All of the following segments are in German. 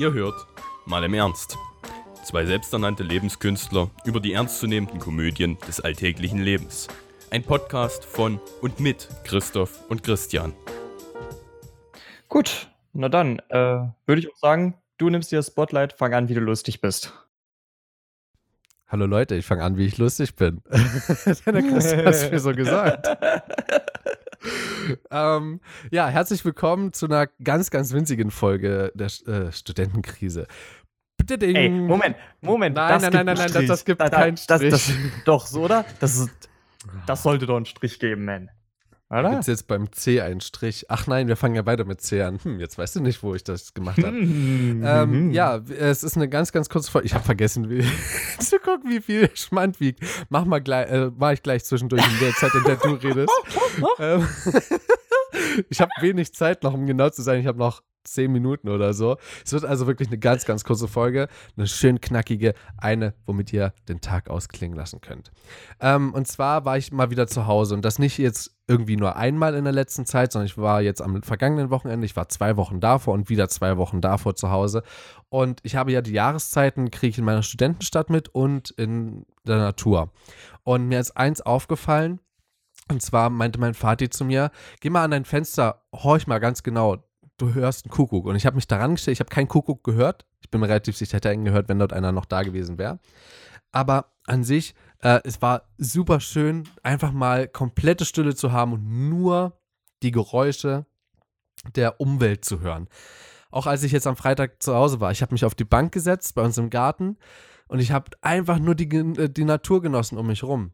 Ihr hört mal im Ernst. Zwei selbsternannte Lebenskünstler über die ernstzunehmenden Komödien des alltäglichen Lebens. Ein Podcast von und mit Christoph und Christian. Gut, na dann, äh, würde ich auch sagen, du nimmst dir das Spotlight, fang an, wie du lustig bist. Hallo Leute, ich fange an, wie ich lustig bin. Der Christian hat es mir so gesagt. ähm, ja, herzlich willkommen zu einer ganz, ganz winzigen Folge der äh, Studentenkrise. Bitte Ey, Moment, Moment. Nein, nein, nein, nein, nein, das, das gibt da, da, keinen Strich. Das, das, doch, so, oder? Das, ist, das sollte doch einen Strich geben, man. Oder? Gibt jetzt beim C einen Strich? Ach nein, wir fangen ja beide mit C an. Hm, jetzt weißt du nicht, wo ich das gemacht habe. ähm, ja, es ist eine ganz, ganz kurze Folge. Ich habe vergessen, wie, zu gucken, wie viel Schmand wiegt. Mach mal gleich, äh, mach ich gleich zwischendurch in der Zeit, in der du redest. ähm, ich habe wenig Zeit noch, um genau zu sein. Ich habe noch zehn Minuten oder so. Es wird also wirklich eine ganz, ganz kurze Folge. Eine schön knackige, eine, womit ihr den Tag ausklingen lassen könnt. Ähm, und zwar war ich mal wieder zu Hause und das nicht jetzt irgendwie nur einmal in der letzten Zeit, sondern ich war jetzt am vergangenen Wochenende, ich war zwei Wochen davor und wieder zwei Wochen davor zu Hause. Und ich habe ja die Jahreszeiten, kriege ich in meiner Studentenstadt mit und in der Natur. Und mir ist eins aufgefallen, und zwar meinte mein Vati zu mir, geh mal an dein Fenster, horch mal ganz genau, du hörst einen Kuckuck. Und ich habe mich daran gestellt, ich habe keinen Kuckuck gehört. Ich bin mir relativ sicher, ich hätte einen gehört, wenn dort einer noch da gewesen wäre. Aber an sich, äh, es war super schön, einfach mal komplette Stille zu haben und nur die Geräusche der Umwelt zu hören. Auch als ich jetzt am Freitag zu Hause war, ich habe mich auf die Bank gesetzt bei uns im Garten und ich habe einfach nur die, äh, die Natur genossen um mich rum.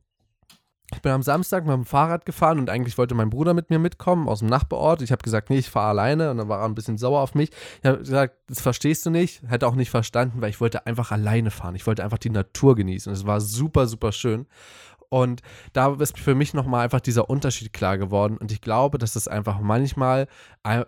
Ich bin am Samstag mit dem Fahrrad gefahren und eigentlich wollte mein Bruder mit mir mitkommen aus dem Nachbarort. Ich habe gesagt, nee, ich fahre alleine und dann war er ein bisschen sauer auf mich. Ich habe gesagt, das verstehst du nicht. Hätte auch nicht verstanden, weil ich wollte einfach alleine fahren. Ich wollte einfach die Natur genießen. Es war super, super schön. Und da ist für mich nochmal einfach dieser Unterschied klar geworden. Und ich glaube, dass es einfach manchmal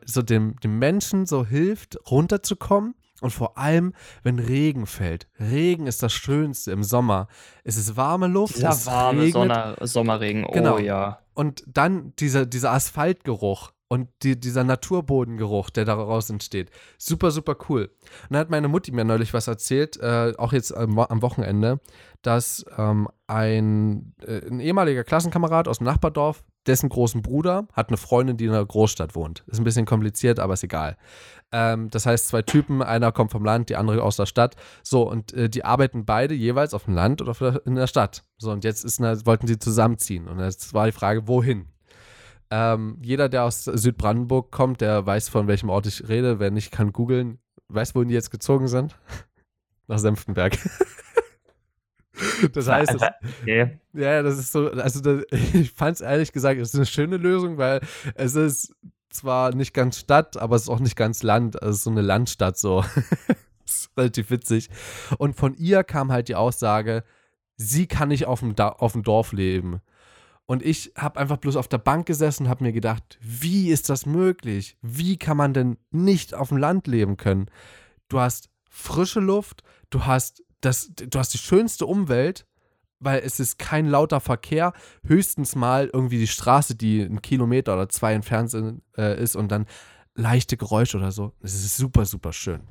so dem, dem Menschen so hilft, runterzukommen und vor allem, wenn Regen fällt. Regen ist das Schönste im Sommer. Es ist warme Luft. Dieser es warme Sonne, Sommerregen, oh genau. ja. Und dann dieser, dieser Asphaltgeruch und die, dieser Naturbodengeruch, der daraus entsteht. Super, super cool. Und dann hat meine Mutti mir neulich was erzählt, äh, auch jetzt am, am Wochenende, dass ähm, ein, äh, ein ehemaliger Klassenkamerad aus dem Nachbardorf, dessen großen Bruder, hat eine Freundin, die in einer Großstadt wohnt. Ist ein bisschen kompliziert, aber ist egal. Ähm, das heißt, zwei Typen, einer kommt vom Land, die andere aus der Stadt. So, und äh, die arbeiten beide jeweils auf dem Land oder in der Stadt. So, und jetzt ist eine, wollten sie zusammenziehen. Und jetzt war die Frage, wohin? Ähm, jeder, der aus Südbrandenburg kommt, der weiß, von welchem Ort ich rede. Wer nicht, kann googeln. Weiß, wohin die jetzt gezogen sind? Nach Senftenberg. das heißt, das, okay. ja, das ist so, also das, ich fand es ehrlich gesagt, es ist eine schöne Lösung, weil es ist zwar nicht ganz Stadt, aber es ist auch nicht ganz Land. Also so eine Landstadt so. das ist relativ witzig. Und von ihr kam halt die Aussage, sie kann nicht auf dem, da auf dem Dorf leben. Und ich habe einfach bloß auf der Bank gesessen und habe mir gedacht, wie ist das möglich? Wie kann man denn nicht auf dem Land leben können? Du hast frische Luft, du hast das, du hast die schönste Umwelt weil es ist kein lauter Verkehr, höchstens mal irgendwie die Straße, die einen Kilometer oder zwei entfernt äh, ist und dann leichte Geräusche oder so. Es ist super, super schön.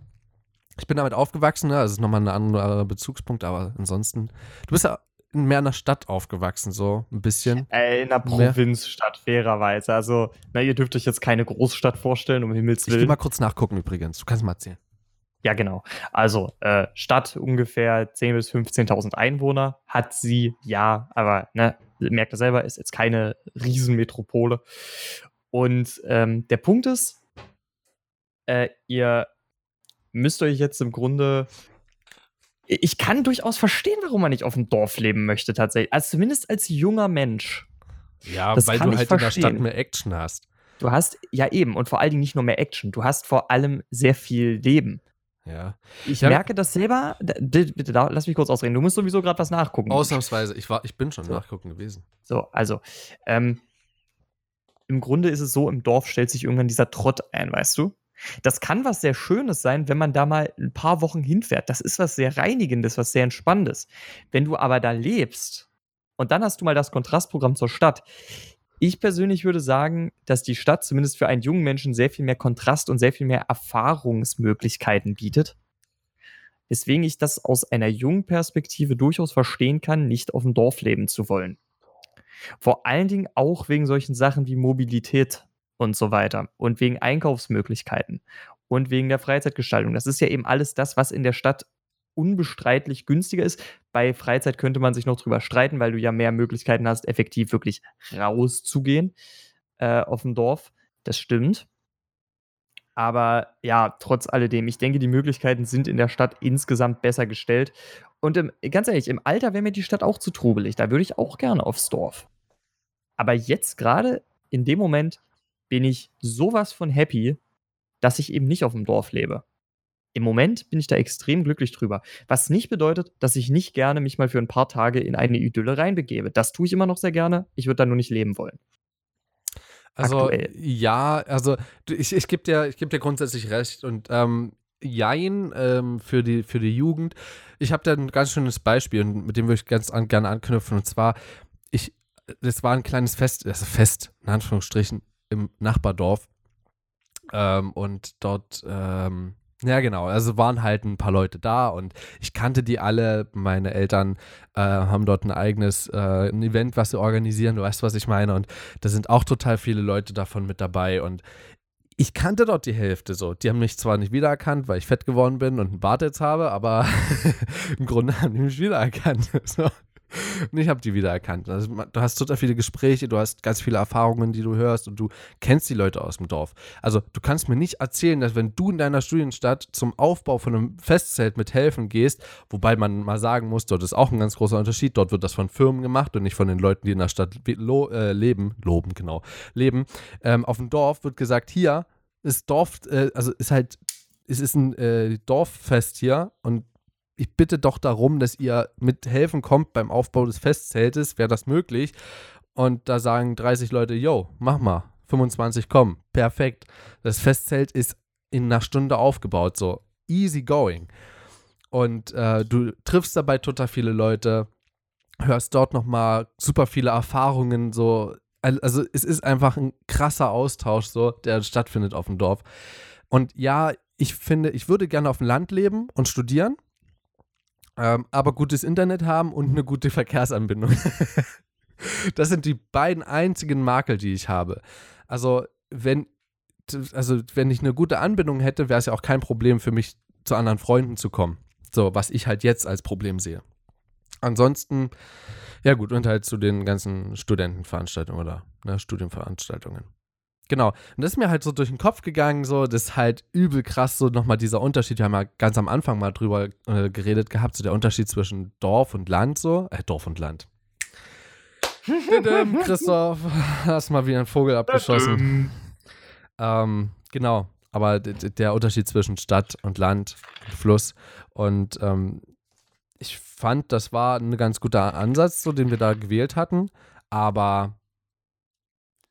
Ich bin damit aufgewachsen, ne? das ist nochmal ein anderer Bezugspunkt, aber ansonsten, du bist ja mehr in der Stadt aufgewachsen, so ein bisschen. Äh, in einer Provinzstadt, fairerweise. Also, na, ihr dürft euch jetzt keine Großstadt vorstellen, um Himmels Willen. Ich will mal kurz nachgucken übrigens. Du kannst mal erzählen. Ja, genau. Also äh, Stadt ungefähr 10.000 bis 15.000 Einwohner hat sie, ja, aber ne, merkt ihr selber, ist jetzt keine Riesenmetropole. Und ähm, der Punkt ist, äh, ihr müsst euch jetzt im Grunde ich kann durchaus verstehen, warum man nicht auf dem Dorf leben möchte, tatsächlich. Also zumindest als junger Mensch. Ja, das weil du halt verstehen. in der Stadt mehr Action hast. Du hast, ja eben, und vor allen Dingen nicht nur mehr Action, du hast vor allem sehr viel Leben. Ja. Ich ja. merke das selber. Bitte, bitte, lass mich kurz ausreden. Du musst sowieso gerade was nachgucken. Ausnahmsweise. Ich, war, ich bin schon so. nachgucken gewesen. So, also. Ähm, Im Grunde ist es so, im Dorf stellt sich irgendwann dieser Trott ein, weißt du? Das kann was sehr Schönes sein, wenn man da mal ein paar Wochen hinfährt. Das ist was sehr Reinigendes, was sehr Entspannendes. Wenn du aber da lebst und dann hast du mal das Kontrastprogramm zur Stadt, Ich persönlich würde sagen, dass die Stadt zumindest für einen jungen Menschen sehr viel mehr Kontrast und sehr viel mehr Erfahrungsmöglichkeiten bietet. Weswegen ich das aus einer jungen Perspektive durchaus verstehen kann, nicht auf dem Dorf leben zu wollen. Vor allen Dingen auch wegen solchen Sachen wie Mobilität und so weiter und wegen Einkaufsmöglichkeiten und wegen der Freizeitgestaltung. Das ist ja eben alles das, was in der Stadt unbestreitlich günstiger ist. Bei Freizeit könnte man sich noch drüber streiten, weil du ja mehr Möglichkeiten hast, effektiv wirklich rauszugehen äh, auf dem Dorf. Das stimmt. Aber ja, trotz alledem, ich denke, die Möglichkeiten sind in der Stadt insgesamt besser gestellt. Und im, ganz ehrlich, im Alter wäre mir die Stadt auch zu trubelig. Da würde ich auch gerne aufs Dorf. Aber jetzt gerade in dem Moment bin ich sowas von happy, dass ich eben nicht auf dem Dorf lebe. Im Moment bin ich da extrem glücklich drüber. Was nicht bedeutet, dass ich nicht gerne mich mal für ein paar Tage in eine Idylle reinbegebe. Das tue ich immer noch sehr gerne. Ich würde da nur nicht leben wollen. Also, Aktuell. ja, also ich, ich gebe dir, geb dir grundsätzlich recht. Und ähm, Jein ähm, für, die, für die Jugend. Ich habe da ein ganz schönes Beispiel, mit dem würde ich ganz an, gerne anknüpfen. Und zwar, ich, das war ein kleines Fest, also Fest, in Anführungsstrichen, im Nachbardorf. Ähm, und dort ähm, ja, genau. Also waren halt ein paar Leute da und ich kannte die alle. Meine Eltern äh, haben dort ein eigenes äh, ein Event, was sie organisieren. Du weißt, was ich meine. Und da sind auch total viele Leute davon mit dabei. Und ich kannte dort die Hälfte so. Die haben mich zwar nicht wiedererkannt, weil ich fett geworden bin und einen Bart jetzt habe, aber im Grunde haben die mich wiedererkannt. So. Und ich habe die wiedererkannt. Also, du hast total viele Gespräche, du hast ganz viele Erfahrungen, die du hörst und du kennst die Leute aus dem Dorf. Also du kannst mir nicht erzählen, dass wenn du in deiner Studienstadt zum Aufbau von einem Festzelt mithelfen gehst, wobei man mal sagen muss, dort ist auch ein ganz großer Unterschied. Dort wird das von Firmen gemacht und nicht von den Leuten, die in der Stadt lo äh, leben, loben, genau, leben. Ähm, auf dem Dorf wird gesagt, hier ist Dorf, äh, also ist halt es ist ein äh, Dorffest hier und ich bitte doch darum, dass ihr mithelfen kommt beim Aufbau des Festzeltes, wäre das möglich. Und da sagen 30 Leute, yo, mach mal, 25 kommen, perfekt. Das Festzelt ist in einer Stunde aufgebaut, so easy going. Und äh, du triffst dabei total viele Leute, hörst dort nochmal super viele Erfahrungen, so. Also es ist einfach ein krasser Austausch, so, der stattfindet auf dem Dorf. Und ja, ich finde, ich würde gerne auf dem Land leben und studieren ähm, aber gutes Internet haben und eine gute Verkehrsanbindung. das sind die beiden einzigen Makel, die ich habe. Also, wenn, also, wenn ich eine gute Anbindung hätte, wäre es ja auch kein Problem für mich, zu anderen Freunden zu kommen. So, was ich halt jetzt als Problem sehe. Ansonsten, ja gut, und halt zu den ganzen Studentenveranstaltungen oder ne, Studienveranstaltungen. Genau. Und das ist mir halt so durch den Kopf gegangen, so, das ist halt übel krass, so nochmal dieser Unterschied. Wir haben ja ganz am Anfang mal drüber äh, geredet gehabt, so der Unterschied zwischen Dorf und Land, so. Äh, Dorf und Land. Christoph, hast mal wieder einen Vogel abgeschossen. ähm, genau. Aber der Unterschied zwischen Stadt und Land, Fluss. Und ähm, ich fand, das war ein ganz guter Ansatz, so, den wir da gewählt hatten. Aber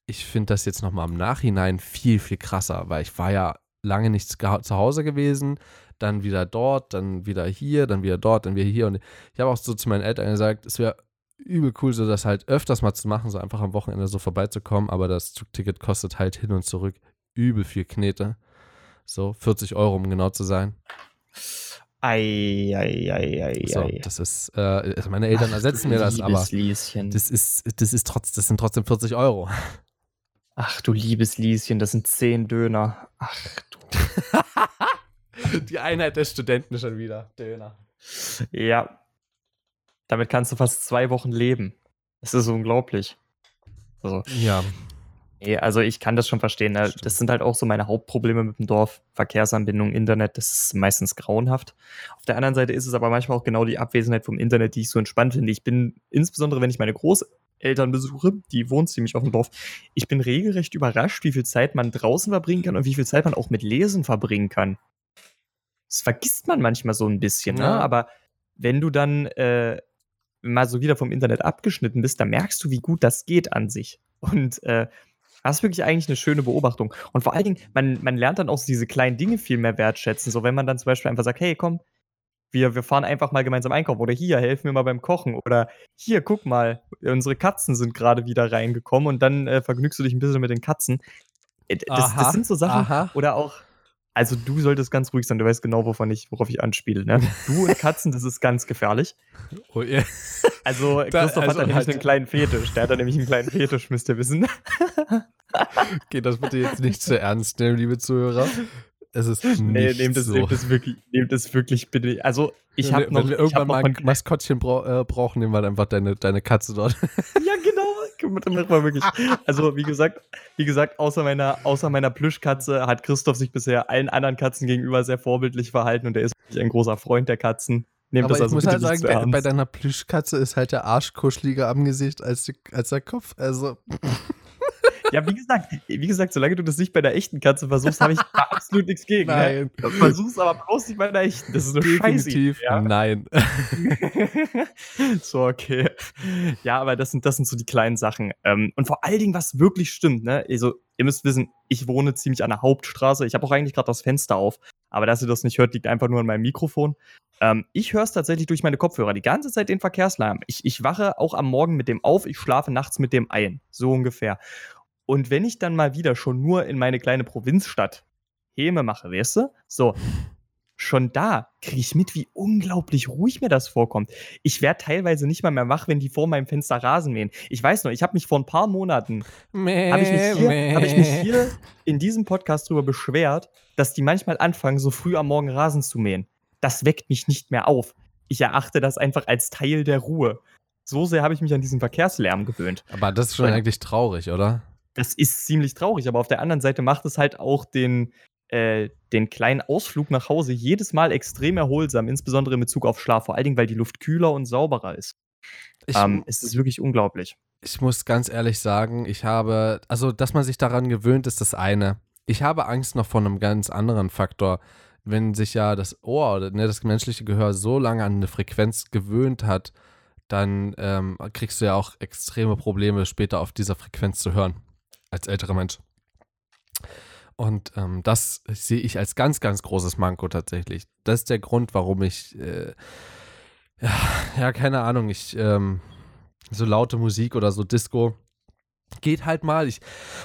ich finde das jetzt nochmal im Nachhinein viel, viel krasser, weil ich war ja lange nicht zu Hause gewesen, dann wieder dort, dann wieder hier, dann wieder dort, dann wieder hier. Und ich habe auch so zu meinen Eltern gesagt, es wäre übel cool, so das halt öfters mal zu machen, so einfach am Wochenende so vorbeizukommen, aber das Zugticket kostet halt hin und zurück übel viel Knete. So, 40 Euro, um genau zu sein. Ei, ei, ei, ei, so, das ist, äh, also meine Eltern Ach, ersetzen mir das, aber Lieschen. das ist, das ist trotz, das sind trotzdem 40 Euro. Ach du liebes Lieschen, das sind zehn Döner. Ach du. Die Einheit der Studenten schon wieder. Döner. Ja. Damit kannst du fast zwei Wochen leben. Das ist unglaublich. Also, ja. Nee, also ich kann das schon verstehen. Ne? Das sind halt auch so meine Hauptprobleme mit dem Dorf. Verkehrsanbindung, Internet, das ist meistens grauenhaft. Auf der anderen Seite ist es aber manchmal auch genau die Abwesenheit vom Internet, die ich so entspannt finde. Ich bin, insbesondere wenn ich meine Groß Elternbesuche, die wohnt ziemlich auf dem Dorf. Ich bin regelrecht überrascht, wie viel Zeit man draußen verbringen kann und wie viel Zeit man auch mit Lesen verbringen kann. Das vergisst man manchmal so ein bisschen, ne? ja. ne? aber wenn du dann äh, mal so wieder vom Internet abgeschnitten bist, dann merkst du, wie gut das geht an sich. Und äh, das ist wirklich eigentlich eine schöne Beobachtung. Und vor allen Dingen, man, man lernt dann auch so diese kleinen Dinge viel mehr wertschätzen. So, wenn man dann zum Beispiel einfach sagt, hey, komm, wir, wir fahren einfach mal gemeinsam einkaufen oder hier, helfen wir mal beim Kochen oder hier, guck mal, unsere Katzen sind gerade wieder reingekommen und dann äh, vergnügst du dich ein bisschen mit den Katzen. Äh, das, das sind so Sachen aha. oder auch, also du solltest ganz ruhig sein, du weißt genau, wovon ich, worauf ich anspiele. Ne? Du und Katzen, das ist ganz gefährlich. Oh, yeah. Also Da- Christoph also hat da nämlich halt- einen kleinen Fetisch. Der hat da nämlich einen kleinen Fetisch, müsst ihr wissen. Okay, das bitte jetzt nicht zu ernst nehmen, liebe Zuhörer. Es ist nicht Nee, nehmt es, so. nehmt es wirklich, nehmt es wirklich bitte. Also ich habe noch, Wenn wir irgendwann mal ein Maskottchen brau äh, brauchen, nehmen wir einfach deine, deine Katze dort. Ja, genau. Machen wir wirklich. Also, wie gesagt, wie gesagt, außer meiner, außer meiner Plüschkatze hat Christoph sich bisher allen anderen Katzen gegenüber sehr vorbildlich verhalten und er ist wirklich ein großer Freund der Katzen. Nehmt Aber das ich also muss halt sagen, bei, bei deiner Plüschkatze ist halt der Arsch kuscheliger am Gesicht als, die, als der Kopf. Also, Ja, wie gesagt, wie gesagt, solange du das nicht bei der echten Katze versuchst, habe ich absolut nichts gegen. Ne? Nein. Versuch's aber bloß nicht bei der echten. Das ist eine Scheiße. definitiv Ja. nein. so, okay. Ja, aber das sind, das sind so die kleinen Sachen. Ähm, und vor allen Dingen, was wirklich stimmt, ne? Also, ihr müsst wissen, ich wohne ziemlich an der Hauptstraße. Ich habe auch eigentlich gerade das Fenster auf. Aber dass ihr das nicht hört, liegt einfach nur an meinem Mikrofon. Ähm, ich höre es tatsächlich durch meine Kopfhörer. Die ganze Zeit den Verkehrslärm. Ich, ich wache auch am Morgen mit dem auf, ich schlafe nachts mit dem ein. So ungefähr. Und wenn ich dann mal wieder schon nur in meine kleine Provinzstadt Häme mache, weißt du? So, schon da kriege ich mit, wie unglaublich ruhig mir das vorkommt. Ich werde teilweise nicht mal mehr wach, wenn die vor meinem Fenster Rasen mähen. Ich weiß noch, ich habe mich vor ein paar Monaten, habe ich, mich hier- hab ich mich hier in diesem Podcast darüber beschwert, dass die manchmal anfangen, so früh am Morgen Rasen zu mähen. Das weckt mich nicht mehr auf. Ich erachte das einfach als Teil der Ruhe. So sehr habe ich mich an diesen Verkehrslärm gewöhnt. Aber das ist schon Ja. eigentlich traurig, oder? Das ist ziemlich traurig, aber auf der anderen Seite macht es halt auch den, äh, den kleinen Ausflug nach Hause jedes Mal extrem erholsam, insbesondere in Bezug auf Schlaf, vor allen Dingen, weil die Luft kühler und sauberer ist. Ich, ähm, es ist wirklich unglaublich. ich muss ganz ehrlich sagen, ich habe, also, dass man sich daran gewöhnt, ist das eine. Ich habe Angst noch vor einem ganz anderen Faktor. Wenn sich ja das Ohr oder ne, das menschliche Gehör so lange an eine Frequenz gewöhnt hat, dann ähm, kriegst du ja auch extreme Probleme später auf dieser Frequenz zu hören. Als älterer Mensch. Und ähm, das sehe ich als ganz, ganz großes Manko tatsächlich. Das ist der Grund, warum ich, äh, ja, ja, keine Ahnung, ich, ähm, so laute Musik oder so Disco. Geht halt mal. Ich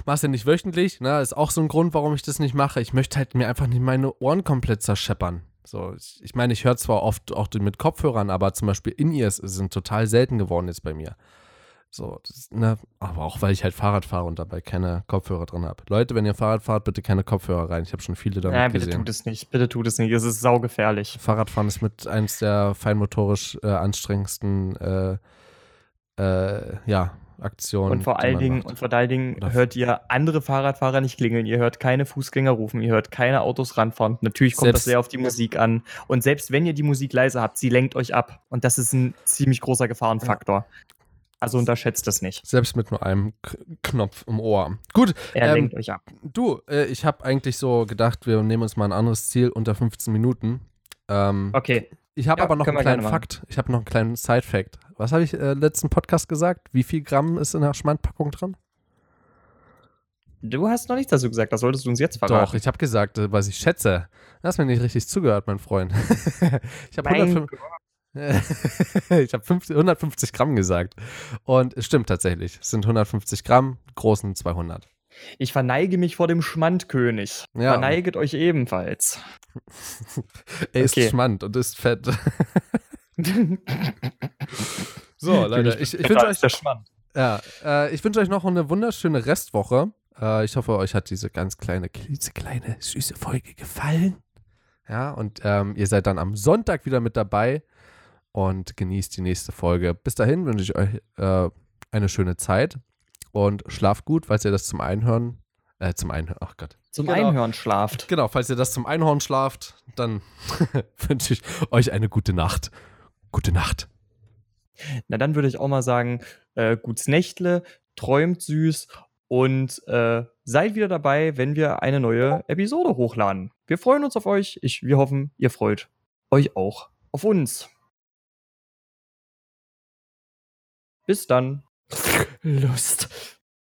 mache es ja nicht wöchentlich. Ne? Ist auch so ein Grund, warum ich das nicht mache. Ich möchte halt mir einfach nicht meine Ohren komplett zerscheppern. So, ich, ich meine, ich höre zwar oft auch mit Kopfhörern, aber zum Beispiel In-Ears sind total selten geworden jetzt bei mir. So, das, ne? aber auch weil ich halt Fahrrad fahre und dabei keine Kopfhörer drin habe. Leute, wenn ihr Fahrrad fahrt, bitte keine Kopfhörer rein. Ich habe schon viele damit Nein, bitte gesehen. tut es nicht. Bitte tut es nicht. Es ist saugefährlich. Fahrradfahren ist mit eins der feinmotorisch äh, anstrengendsten äh, äh, ja, Aktionen. Und vor allen Dingen, und vor allen Dingen Oder- hört ihr andere Fahrradfahrer nicht klingeln, ihr hört keine Fußgänger rufen, ihr hört keine Autos ranfahren. Natürlich kommt das Selbst- sehr auf die Musik an. Und selbst wenn ihr die Musik leise habt, sie lenkt euch ab. Und das ist ein ziemlich großer Gefahrenfaktor. Also unterschätzt das nicht. Selbst mit nur einem K Knopf im Ohr. Gut, Er Ähm, lenkt euch ab. du, äh, ich habe eigentlich so gedacht, wir nehmen uns mal ein anderes Ziel unter 15 Minuten. Ähm, Okay. Ich habe Ja, aber noch einen kleinen. Fakt. Ich habe noch einen kleinen Side-Fact. Was habe ich äh, letzten Podcast gesagt? Wie viel Gramm ist in der Schmandpackung drin? Du hast noch nichts dazu gesagt, das solltest du uns jetzt verraten. Doch, ich habe gesagt, äh, was ich schätze. Du hast mir nicht richtig zugehört, mein Freund. ich habe Mein 105 ich habe 50 150 Gramm gesagt. Und es stimmt tatsächlich. Es sind 150 Gramm, großen 200. Ich verneige mich vor dem Schmandkönig. Ja. Verneiget euch ebenfalls. Er ist Okay. schmand und ist fett. so, Leute, ich, ich wünsche euch. Ja, äh, ich wünsche euch noch eine wunderschöne Restwoche. Äh, ich hoffe, euch hat diese ganz kleine, klitzekleine, süße Folge gefallen. Ja, und ähm, ihr seid dann am Sonntag wieder mit dabei und genießt die nächste Folge. Bis dahin wünsche ich euch äh, eine schöne Zeit und schlaft gut, falls ihr das zum Einhören, äh, zum Einhören, ach Gott. Zum Genau. Einhören schlaft. Genau, falls ihr das zum Einhorn schlaft, dann wünsche ich euch eine gute Nacht. Gute Nacht. Na, dann würde ich auch mal sagen, äh, gut's Nächtle, träumt süß und äh, seid wieder dabei, wenn wir eine neue Episode hochladen. Wir freuen uns auf euch. Ich, wir hoffen, ihr freut euch auch auf uns. Bis dann. Lust.